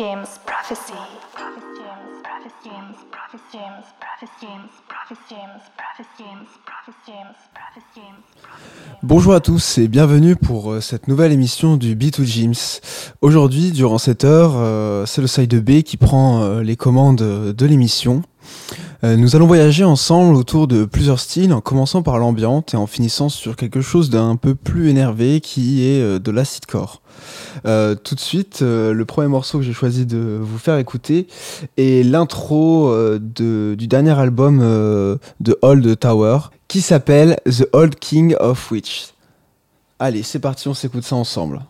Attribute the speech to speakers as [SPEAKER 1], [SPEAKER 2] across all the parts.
[SPEAKER 1] James.
[SPEAKER 2] Bonjour à tous et bienvenue pour euh, cette nouvelle émission du B2 James. Aujourd'hui, durant cette heure, euh, c'est le side B qui prend euh, les commandes de l'émission. Euh, nous allons voyager ensemble autour de plusieurs styles, en commençant par l'ambiante et en finissant sur quelque chose d'un peu plus énervé qui est euh, de l'acidcore. Euh, tout de suite, le premier morceau que j'ai choisi de vous faire écouter est l'intro du dernier album de Old Tower qui s'appelle The Old King of Witch. Allez, c'est parti, on s'écoute ça ensemble.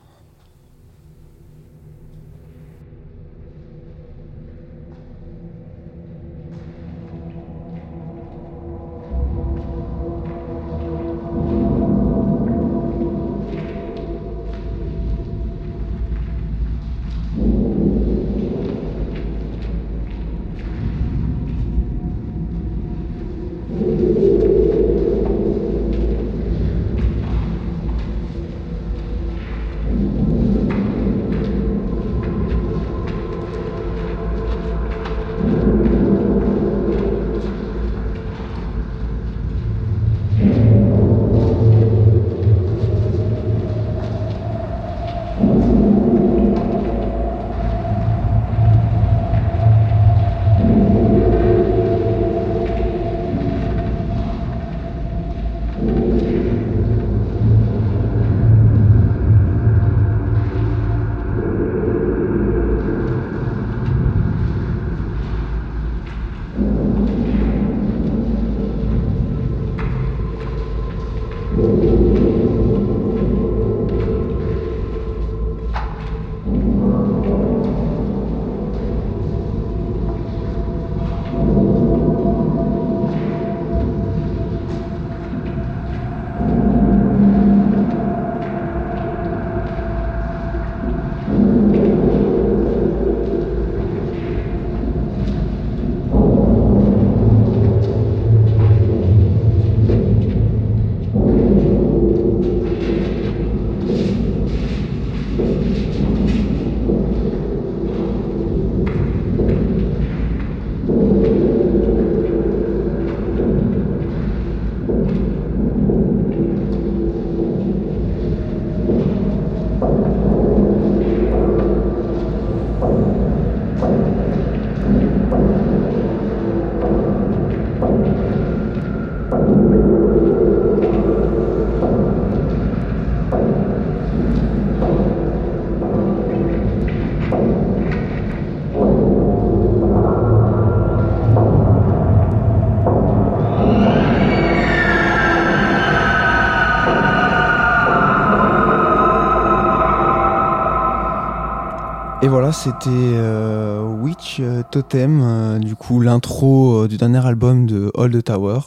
[SPEAKER 2] Et voilà, c'était euh, Witch euh, Totem, euh, du coup l'intro du dernier album de Old Tower.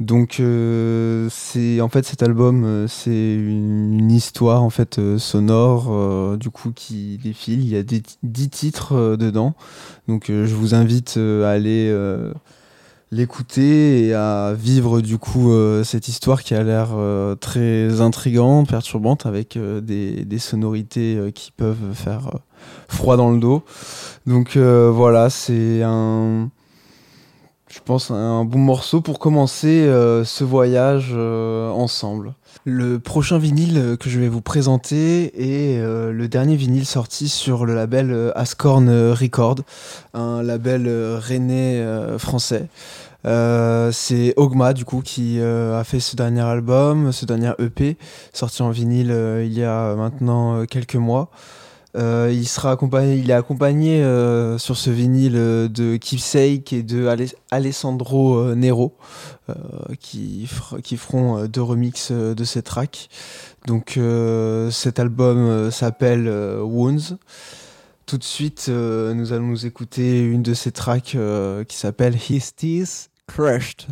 [SPEAKER 2] Donc c'est en fait cet album, c'est une, histoire en fait sonore, du coup qui défile. Il y a des ti- 10 titres dedans, donc je vous invite à aller l'écouter et à vivre du coup cette histoire qui a l'air très intrigante, perturbante, avec des, sonorités qui peuvent faire froid dans le dos. Donc euh, voilà, c'est un, je pense, un bon morceau pour commencer euh, ce voyage euh, ensemble. Le prochain vinyle que je vais vous présenter est le dernier vinyle sorti sur le label Ascorn Record, un label rennais français. C'est Ogma du coup qui a fait ce dernier album, ce dernier EP sorti en vinyle il y a maintenant quelques mois. Euh, il sera accompagné, il est accompagné euh, sur ce vinyle euh, de Keepsake et de Ale- Alessandro euh, Nero euh, qui, qui feront deux remixes de ces tracks. Donc cet album s'appelle Wounds. Tout de suite, nous allons nous écouter une de ces tracks qui s'appelle His Teeth Crushed.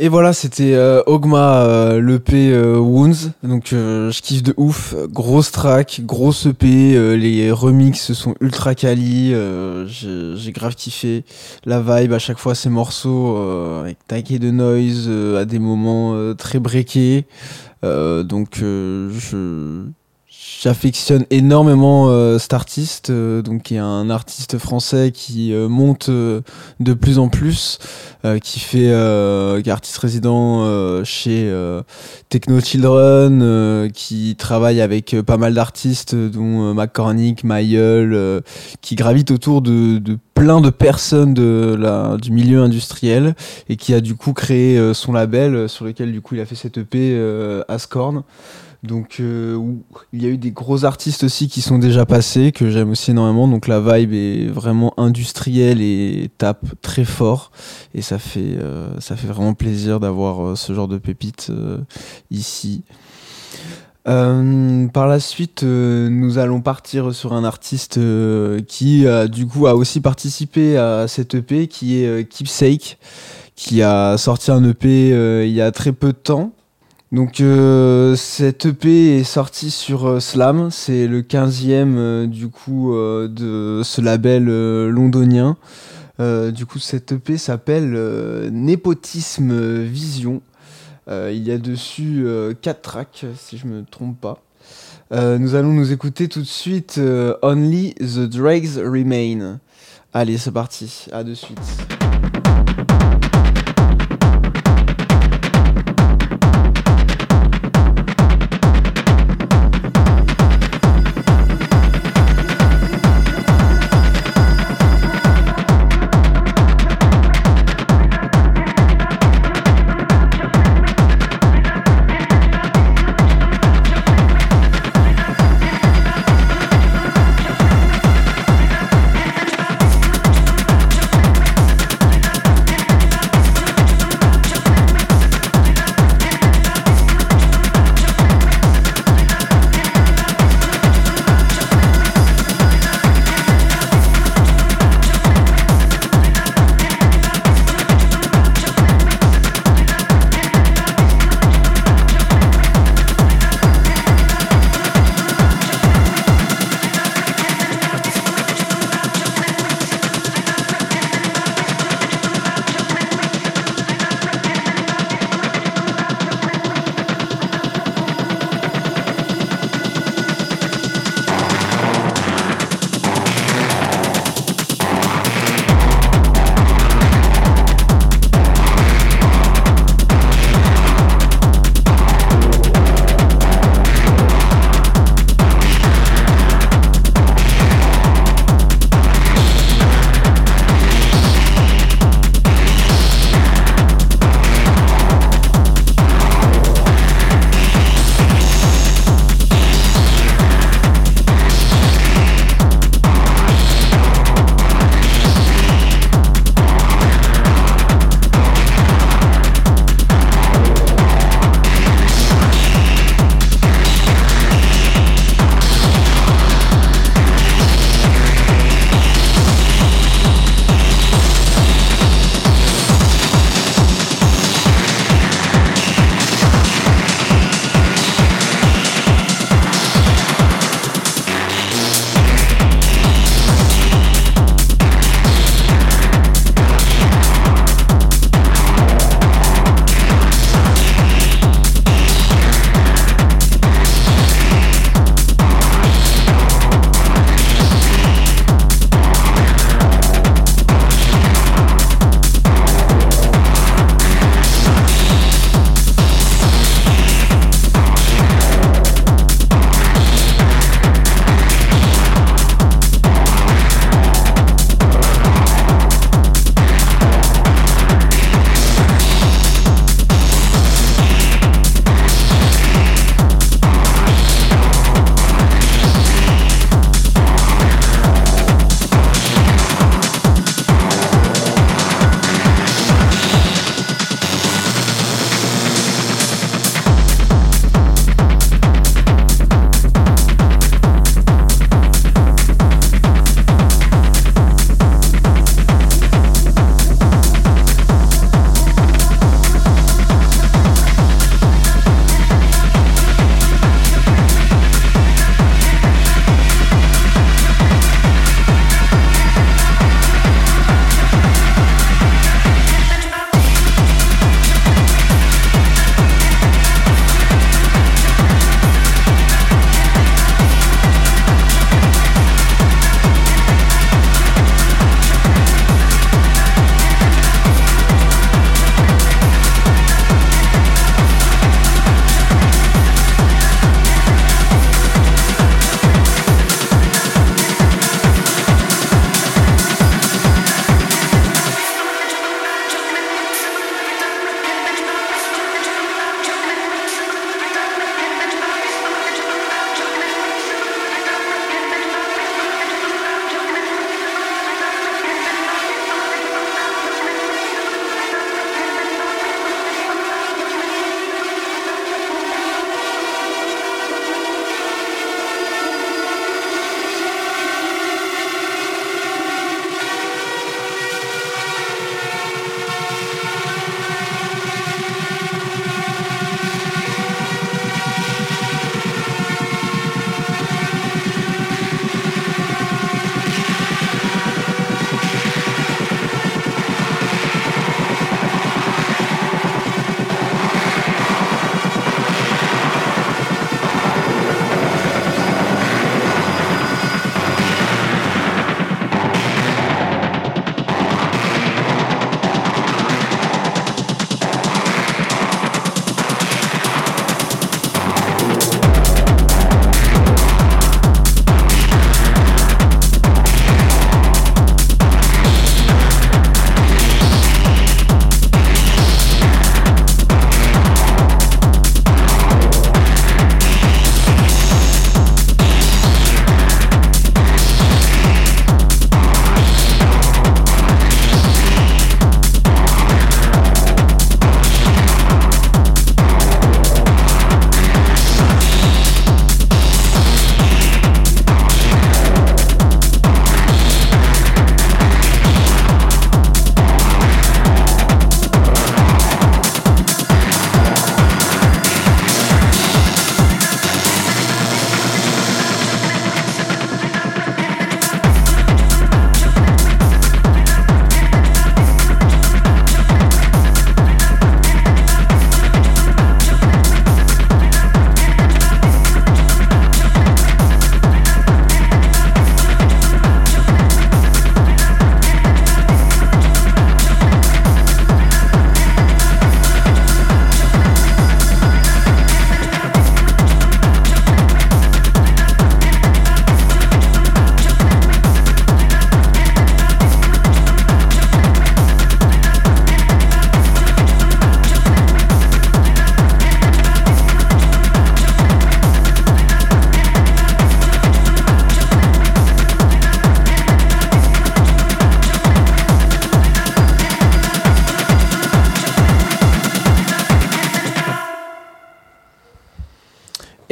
[SPEAKER 2] Et voilà, c'était euh, Ogma, euh, l'EP euh, Wounds. Donc euh, je kiffe de ouf. Grosse track, grosse EP. les remixes sont ultra quali. J'ai j'ai grave kiffé. La vibe à chaque fois, ces morceaux avec taquet de noise à des moments très breakés. donc je j'affectionne énormément euh, cet artiste, euh, donc qui est un artiste français qui euh, monte de plus en plus, qui fait qui est artiste résident chez Techno Children, qui travaille avec pas mal d'artistes dont McCormick, Mayel, qui gravitent autour de, de plein de personnes de la, du milieu industriel et qui a du coup créé son label sur lequel du coup il a fait cette EP Ascorn. Donc euh, il y a eu des gros artistes aussi qui sont déjà passés que j'aime aussi énormément. Donc la vibe est vraiment industrielle et tape très fort et ça fait euh, vraiment plaisir d'avoir euh, ce genre de pépites ici. par la suite, nous allons partir sur un artiste qui, du coup, a aussi participé à cette EP, qui est Keepsake, qui a sorti un EP il y a très peu de temps, donc euh, cette EP est sortie sur euh, Slam, c'est le 15e euh, du coup de ce label londonien. du coup cette EP s'appelle Népotisme Vision. il y a dessus 4 tracks si je me trompe pas. nous allons nous écouter tout de suite Only the Dregs Remain. Allez c'est parti, à de suite.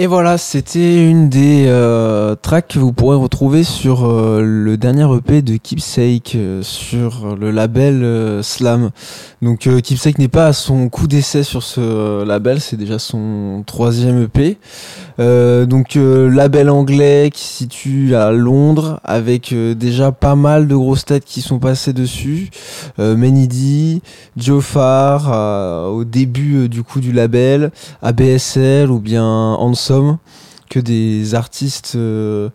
[SPEAKER 2] Et voilà, c'était une des euh, tracks que vous pourrez retrouver sur euh, le dernier EP de Keepsake euh, sur le label Slam. Donc Keepsake n'est pas à son coup d'essai sur ce label, c'est déjà son troisième EP. donc label anglais qui se situe à Londres avec déjà pas mal de grosses têtes qui sont passées dessus. Menidi, Joe au début du coup du label, ABSL ou bien Que des artistes euh,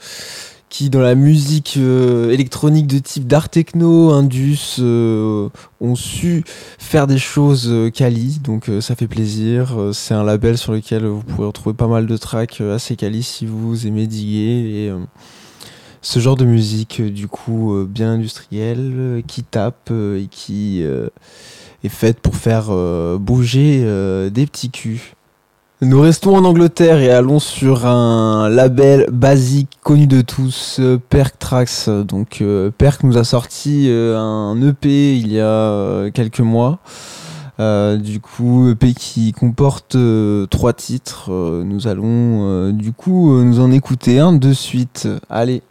[SPEAKER 2] qui dans la musique euh, électronique de type d'art techno, indus, euh, ont su faire des choses quali, donc ça fait plaisir. c'est un label sur lequel vous pouvez retrouver pas mal de tracks assez quali si vous aimez diguer et ce genre de musique du coup bien industrielle qui tape et qui est faite pour faire bouger des petits culs. Nous restons en Angleterre et allons sur un label basique connu de tous, euh, Perk Tracks. Donc euh, Perk nous a sorti euh, un EP il y a quelques mois. du coup, EP qui comporte trois titres. nous allons du coup nous en écouter un de suite. Allez.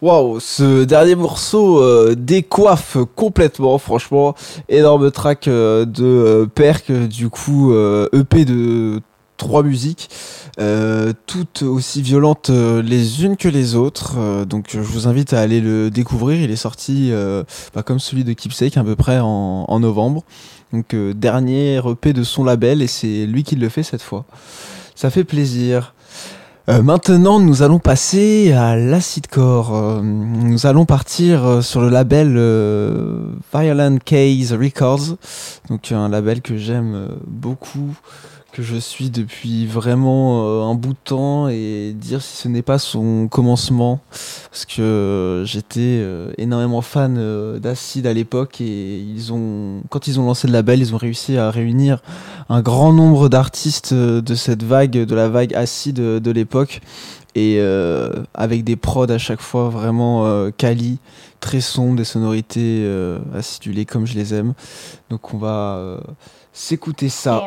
[SPEAKER 2] Waouh, ce dernier morceau euh, décoiffe complètement, franchement. Énorme track euh, de euh, Perk, du coup, EP de trois musiques, toutes aussi violentes les unes que les autres. donc je vous invite à aller le découvrir. Il est sorti, bah, comme celui de Keepsake, à peu près en novembre. Donc dernier EP de son label, et c'est lui qui le fait cette fois. Ça fait plaisir. Euh, maintenant, nous allons passer à l'acidcore. Euh, nous allons partir euh, sur le label Violent Case Records, donc un label que j'aime beaucoup que je suis depuis vraiment euh, un bout de temps et dire si ce n'est pas son commencement. Parce que j'étais euh, énormément fan euh, d'Acid à l'époque et ils ont quand ils ont lancé le label ils ont réussi à réunir un grand nombre d'artistes de cette vague de la vague Acid de l'époque. Et avec des prods à chaque fois vraiment quali très sombres des sonorités acidulées comme je les aime. Donc on va s'écouter ça.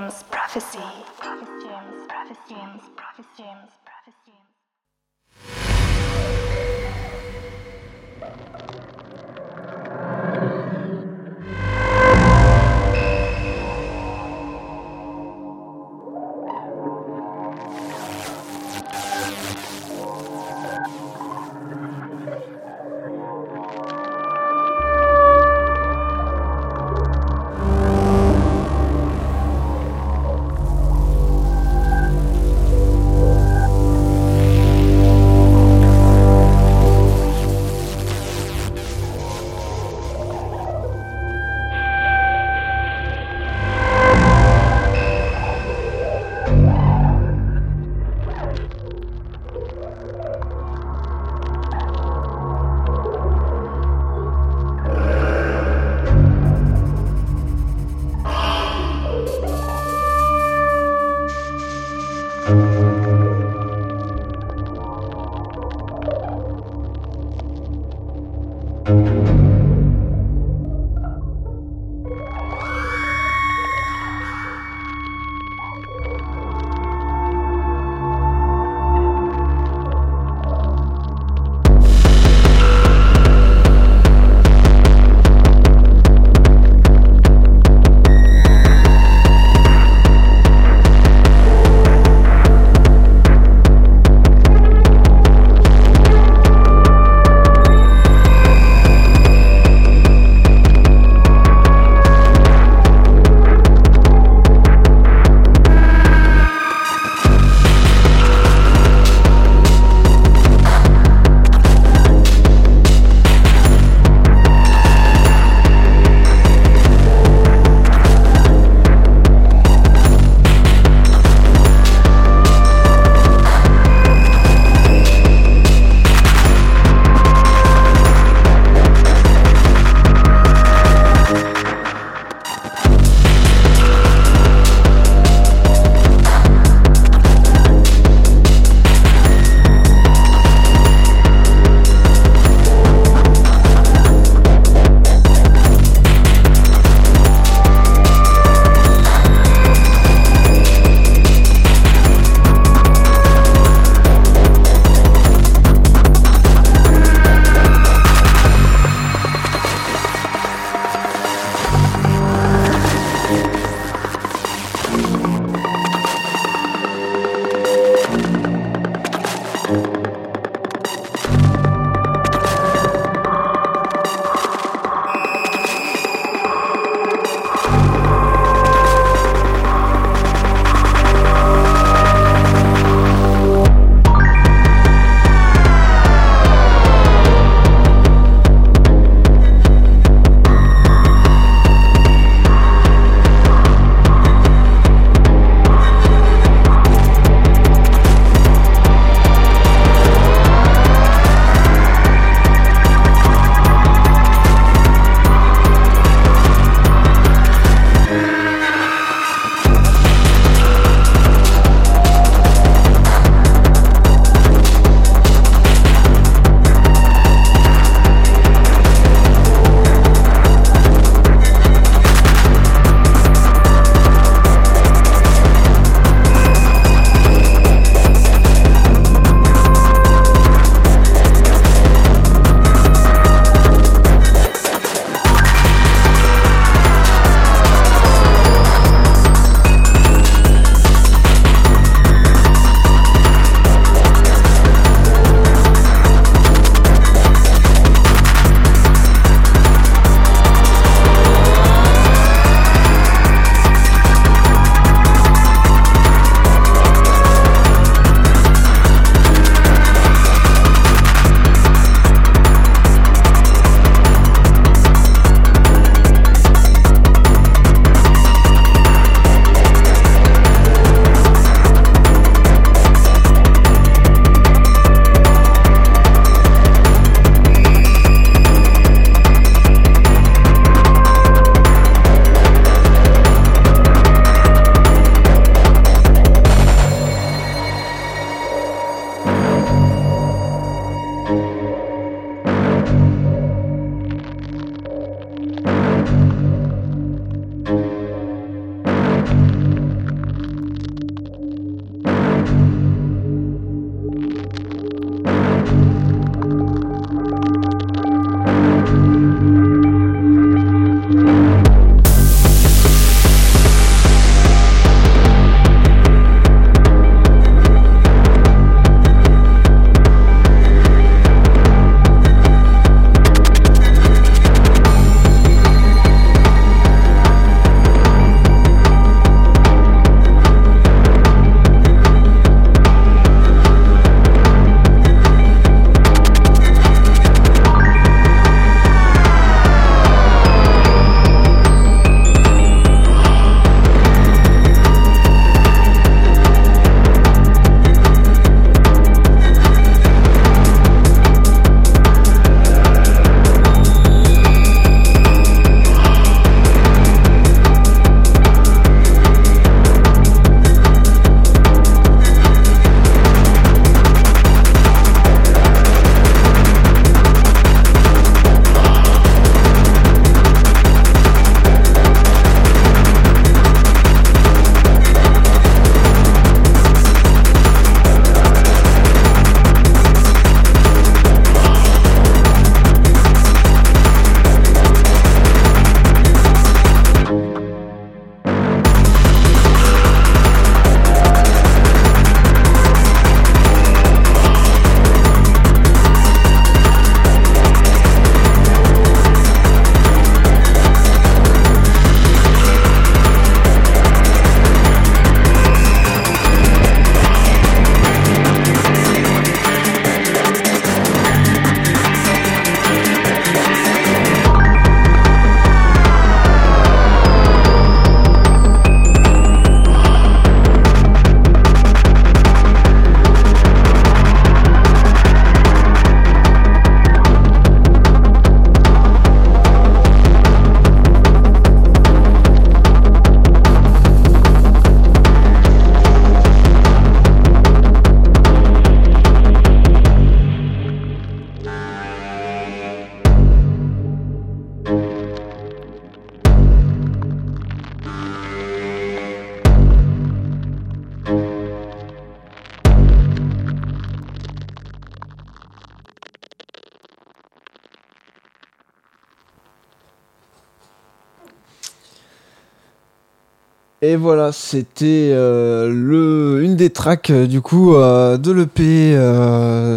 [SPEAKER 2] Et voilà, c'était euh, une des tracks euh, du coup euh, de l'EP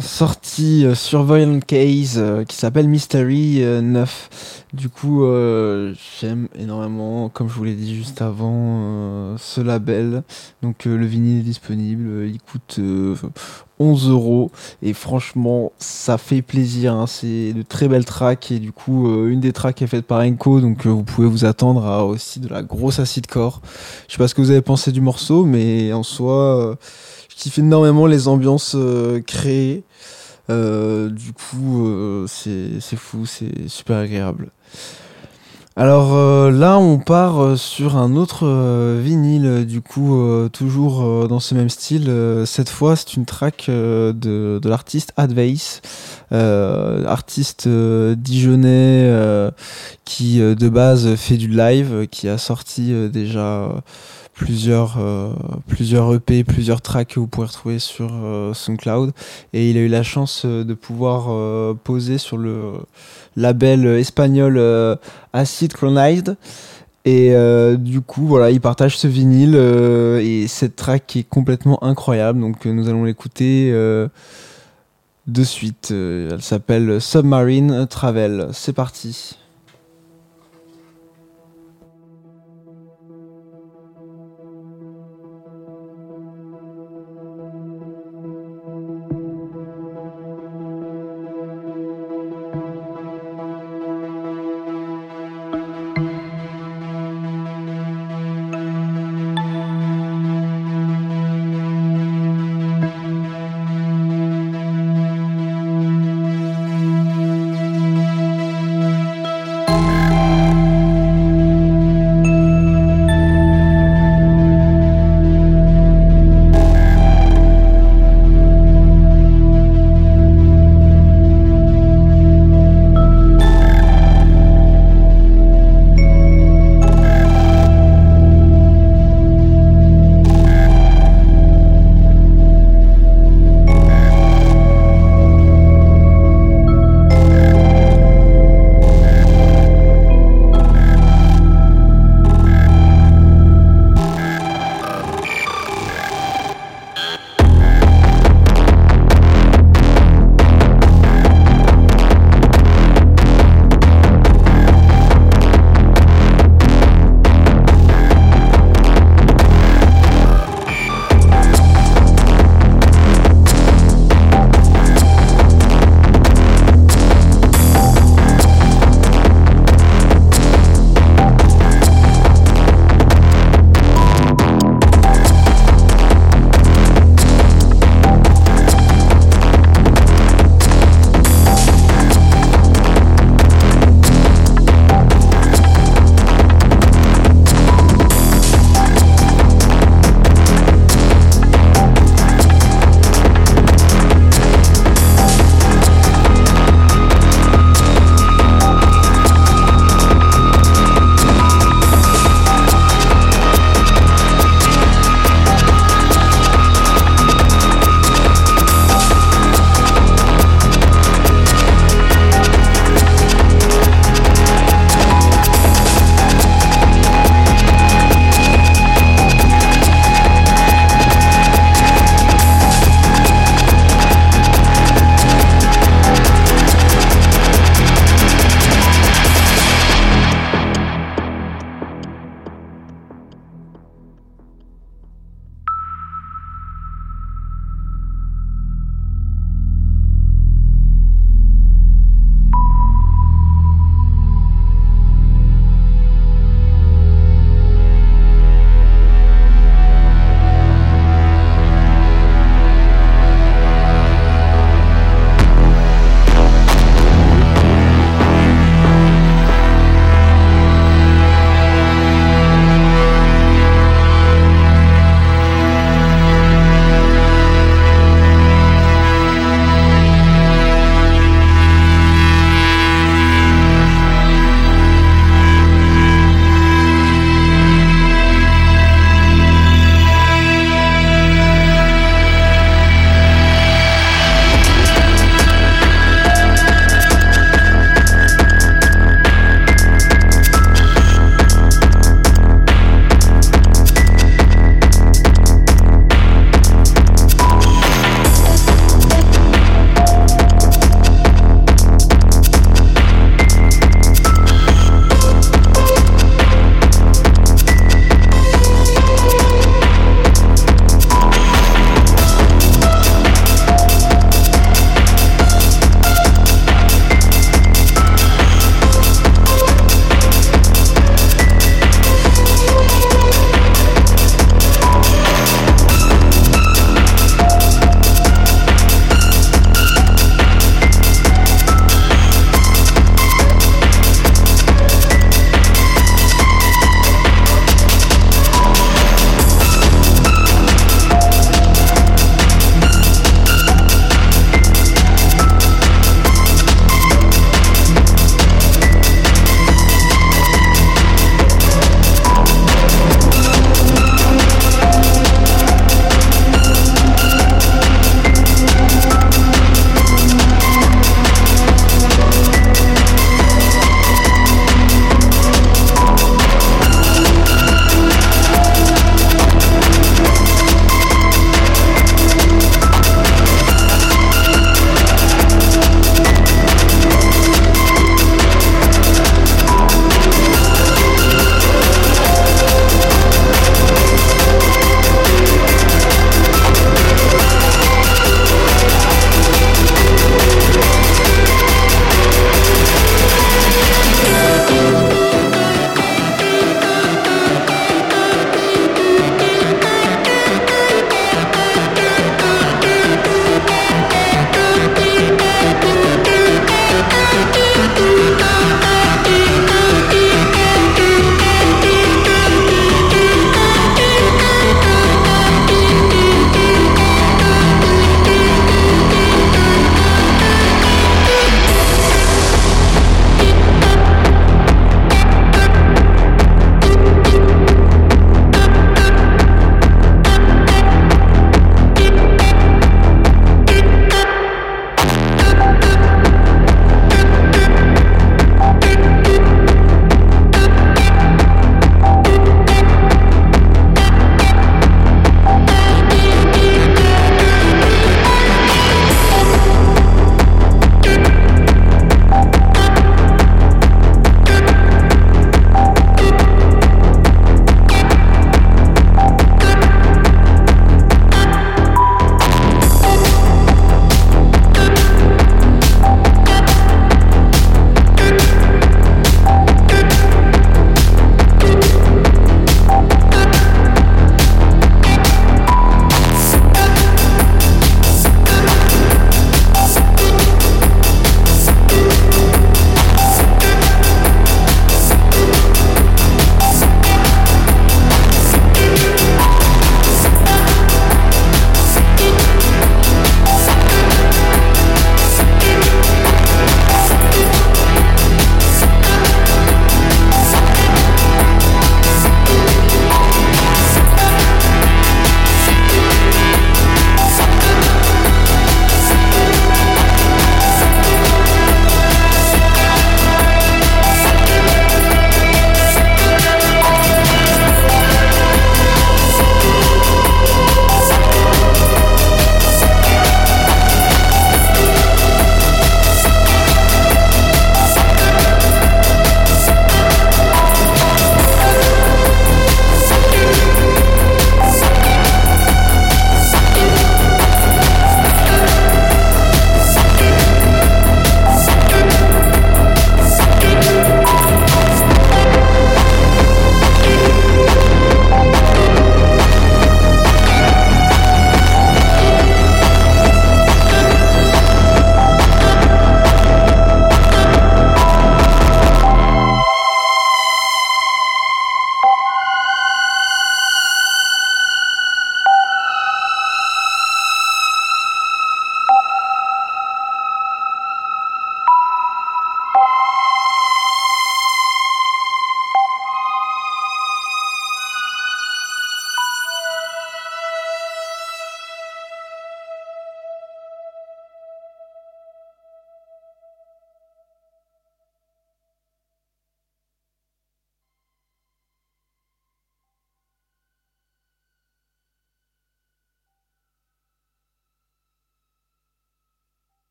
[SPEAKER 2] sorti sur Violent Case qui s'appelle Mystery 9. Du coup, j'aime énormément, comme je vous l'ai dit juste avant, ce label. Donc le vinyle est disponible, il coûte 11 euros et franchement ça fait plaisir hein. c'est de très belles tracks et du coup euh, une des tracks est faite par Enco donc euh, vous pouvez vous attendre à aussi de la grosse acid core je sais pas ce que vous avez pensé du morceau mais en soi euh, je kiffe énormément les ambiances créées du coup c'est fou c'est super agréable alors euh, là, on part euh, sur un autre euh, vinyle, du coup, toujours dans ce même style. cette fois, c'est une track de, de l'artiste Advice, artiste dijonnais qui de base fait du live, qui a sorti déjà plusieurs plusieurs EP, plusieurs tracks que vous pouvez retrouver sur SoundCloud et il a eu la chance de pouvoir poser sur le label espagnol euh, Acid Chronized. Et euh, du coup, voilà, il partage ce vinyle euh, et cette track est complètement incroyable. Donc, nous allons l'écouter de suite. elle s'appelle Submarine Travel. C'est parti.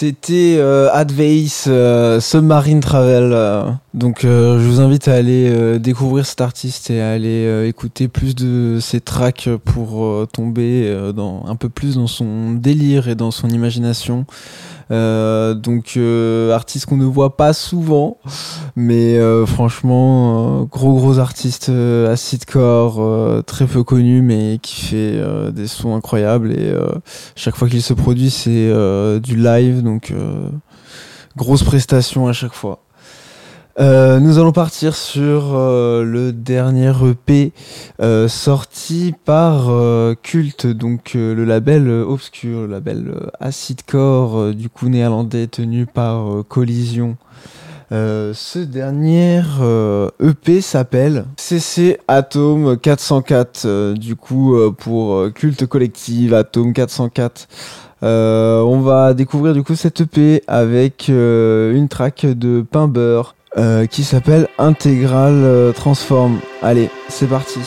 [SPEAKER 2] C'était euh, euh, Submarine Travel. euh. donc euh, je vous invite à aller découvrir cet artiste et à aller écouter plus de ses tracks pour tomber dans un peu plus dans son délire et dans son imagination. Euh, donc euh, artiste qu'on ne voit pas souvent, mais euh, franchement gros gros artiste acidcore, très peu connu mais qui fait des sons incroyables et chaque fois qu'il se produit, c'est du live, donc grosse prestation à chaque fois. Euh, nous allons partir sur euh, le dernier EP euh, sorti par Cult, donc le label obscur, le label Acidcore, du coup néerlandais tenu par Collision. Ce dernier EP s'appelle CC Atom 404, euh, du coup pour culte collective Atom 404. Euh, on va découvrir du coup cette EP avec une track de Pain Beurre qui s'appelle Intégral euh, Transform. Allez, c'est parti.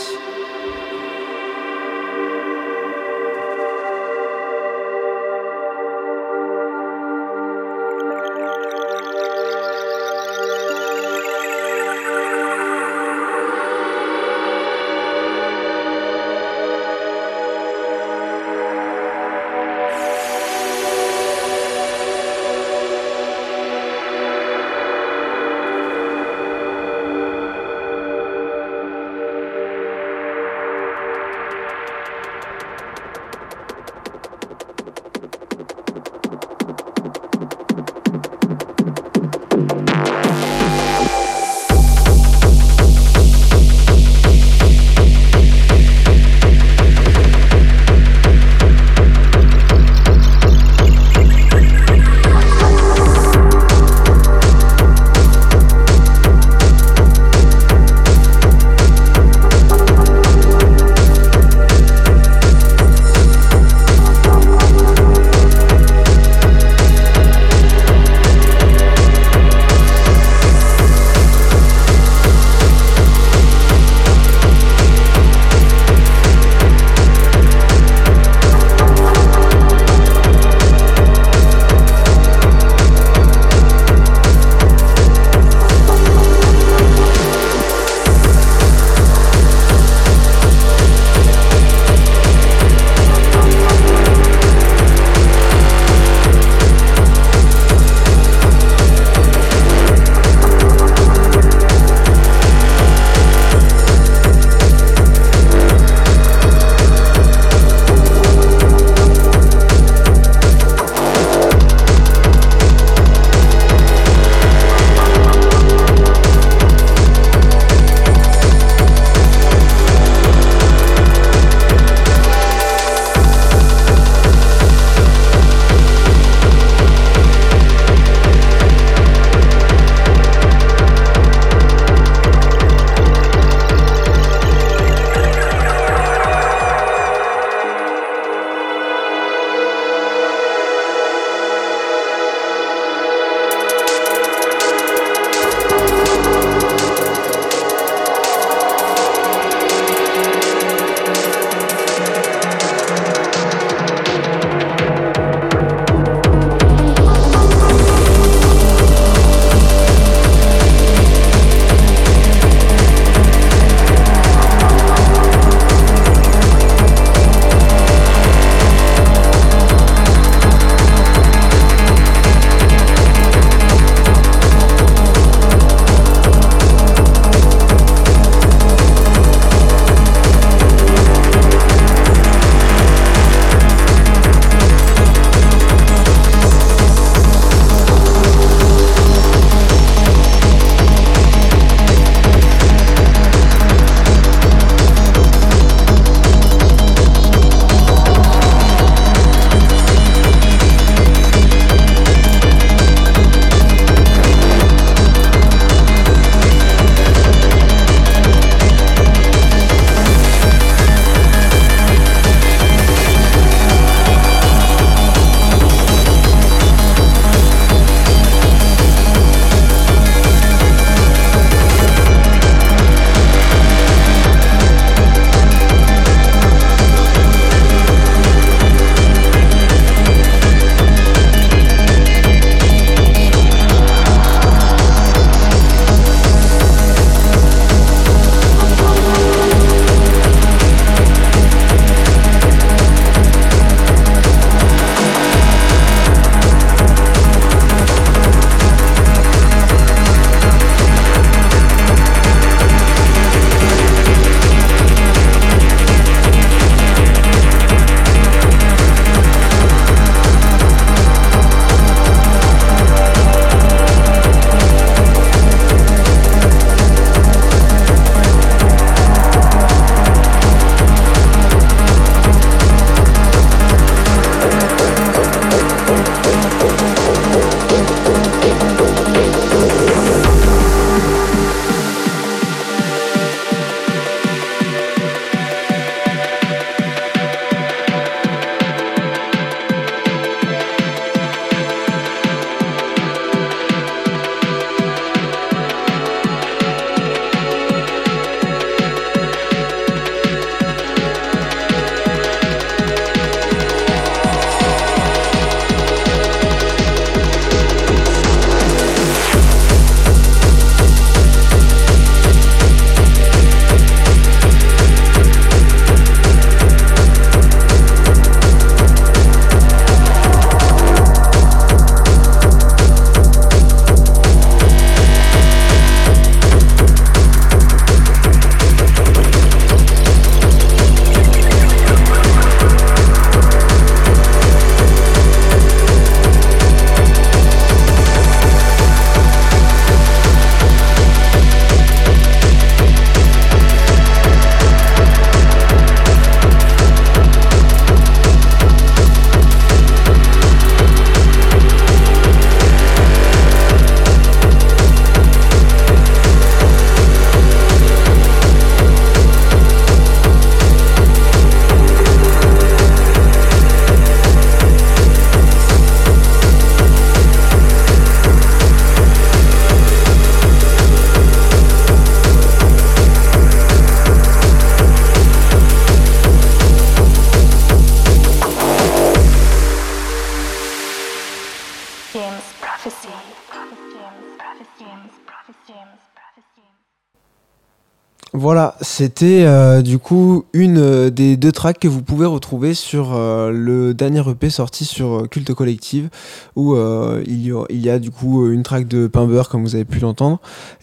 [SPEAKER 2] Voilà, c'était euh, du coup une euh, des deux tracks que vous pouvez retrouver sur euh, le dernier EP sorti sur Culte Collective, où il, y a, du coup une track de Pimber comme vous avez pu l'entendre,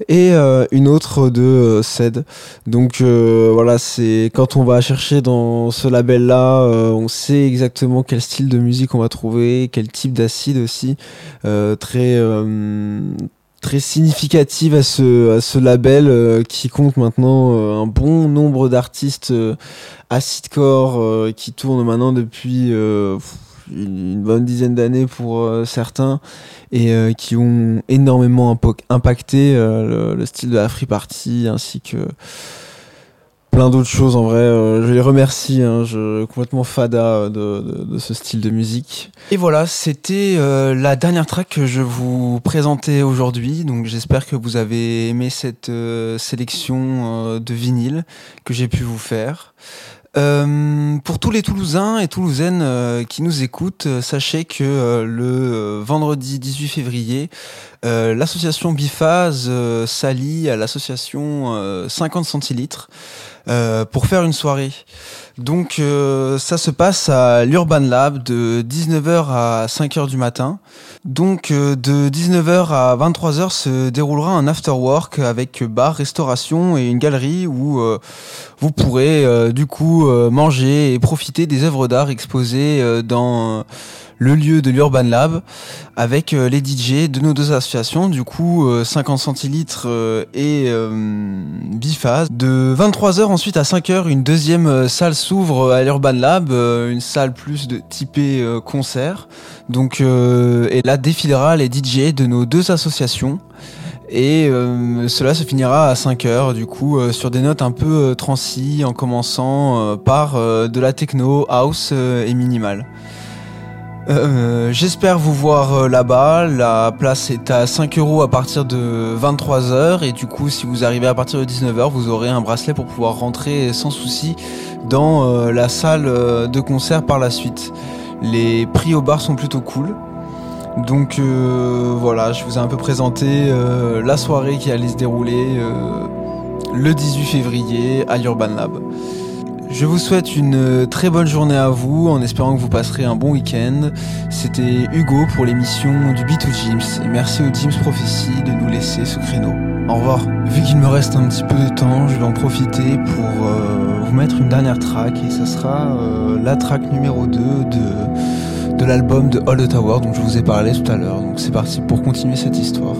[SPEAKER 2] et une autre de Ced. Donc voilà, c'est quand on va chercher dans ce label-là, on sait exactement quel style de musique on va trouver, quel type d'acide aussi, très très significative à ce, à ce label euh, qui compte maintenant euh, un bon nombre d'artistes euh, acidcore qui tournent maintenant depuis une bonne dizaine d'années pour certains et qui ont énormément impacté le, le, style de la Free Party ainsi que plein d'autres choses en vrai. Euh, je les remercie, hein, je complètement fada de, de, ce style de musique. Et voilà, c'était euh, la dernière track que je vous présentais aujourd'hui. Donc j'espère que vous avez aimé cette euh, sélection de vinyle que j'ai pu vous faire. pour tous les Toulousains et Toulousaines qui nous écoutent, sachez que le vendredi 18 février, l'association Biphase s'allie à l'association 50 centilitres euh, pour faire une soirée. Donc euh, ça se passe à l'Urban Lab de 19h à 5h du matin. Donc euh, de 19h à 23h se déroulera un after work avec bar, restauration et une galerie où vous pourrez du coup manger et profiter des œuvres d'art exposées dans le lieu de l'Urban Lab avec euh, les DJ de nos deux associations, du coup 50 euh, centilitres euh, et Biphase. De 23h ensuite à 5h, une deuxième salle s'ouvre à l'Urban Lab, une salle plus de typée concert. Donc et là défilera les DJ de nos deux associations. Et cela se finira à 5 h du coup, sur des notes un peu transi, en commençant par de la techno, house et minimal. Euh, j'espère vous voir euh, là-bas. La place est à 5 euros à partir de 23h et du coup si vous arrivez à partir de 19h vous aurez un bracelet pour pouvoir rentrer sans souci dans euh, la salle de concert par la suite. Les prix au bar sont plutôt cool. Donc voilà, je vous ai un peu présenté la soirée qui allait se dérouler le 18 février à l'Urban Lab. Je vous souhaite une euh, très bonne journée à vous en espérant que vous passerez un bon week-end. C'était Hugo pour l'émission du B2 Gyms et merci au Gyms Prophecy de nous laisser ce créneau. Au revoir. Vu qu'il me reste un petit peu de temps, je vais en profiter pour euh, vous mettre une dernière track et ça sera euh, la track numéro 2 de, de l'album de All the Tower dont je vous ai parlé tout à l'heure. Donc c'est parti pour continuer cette histoire.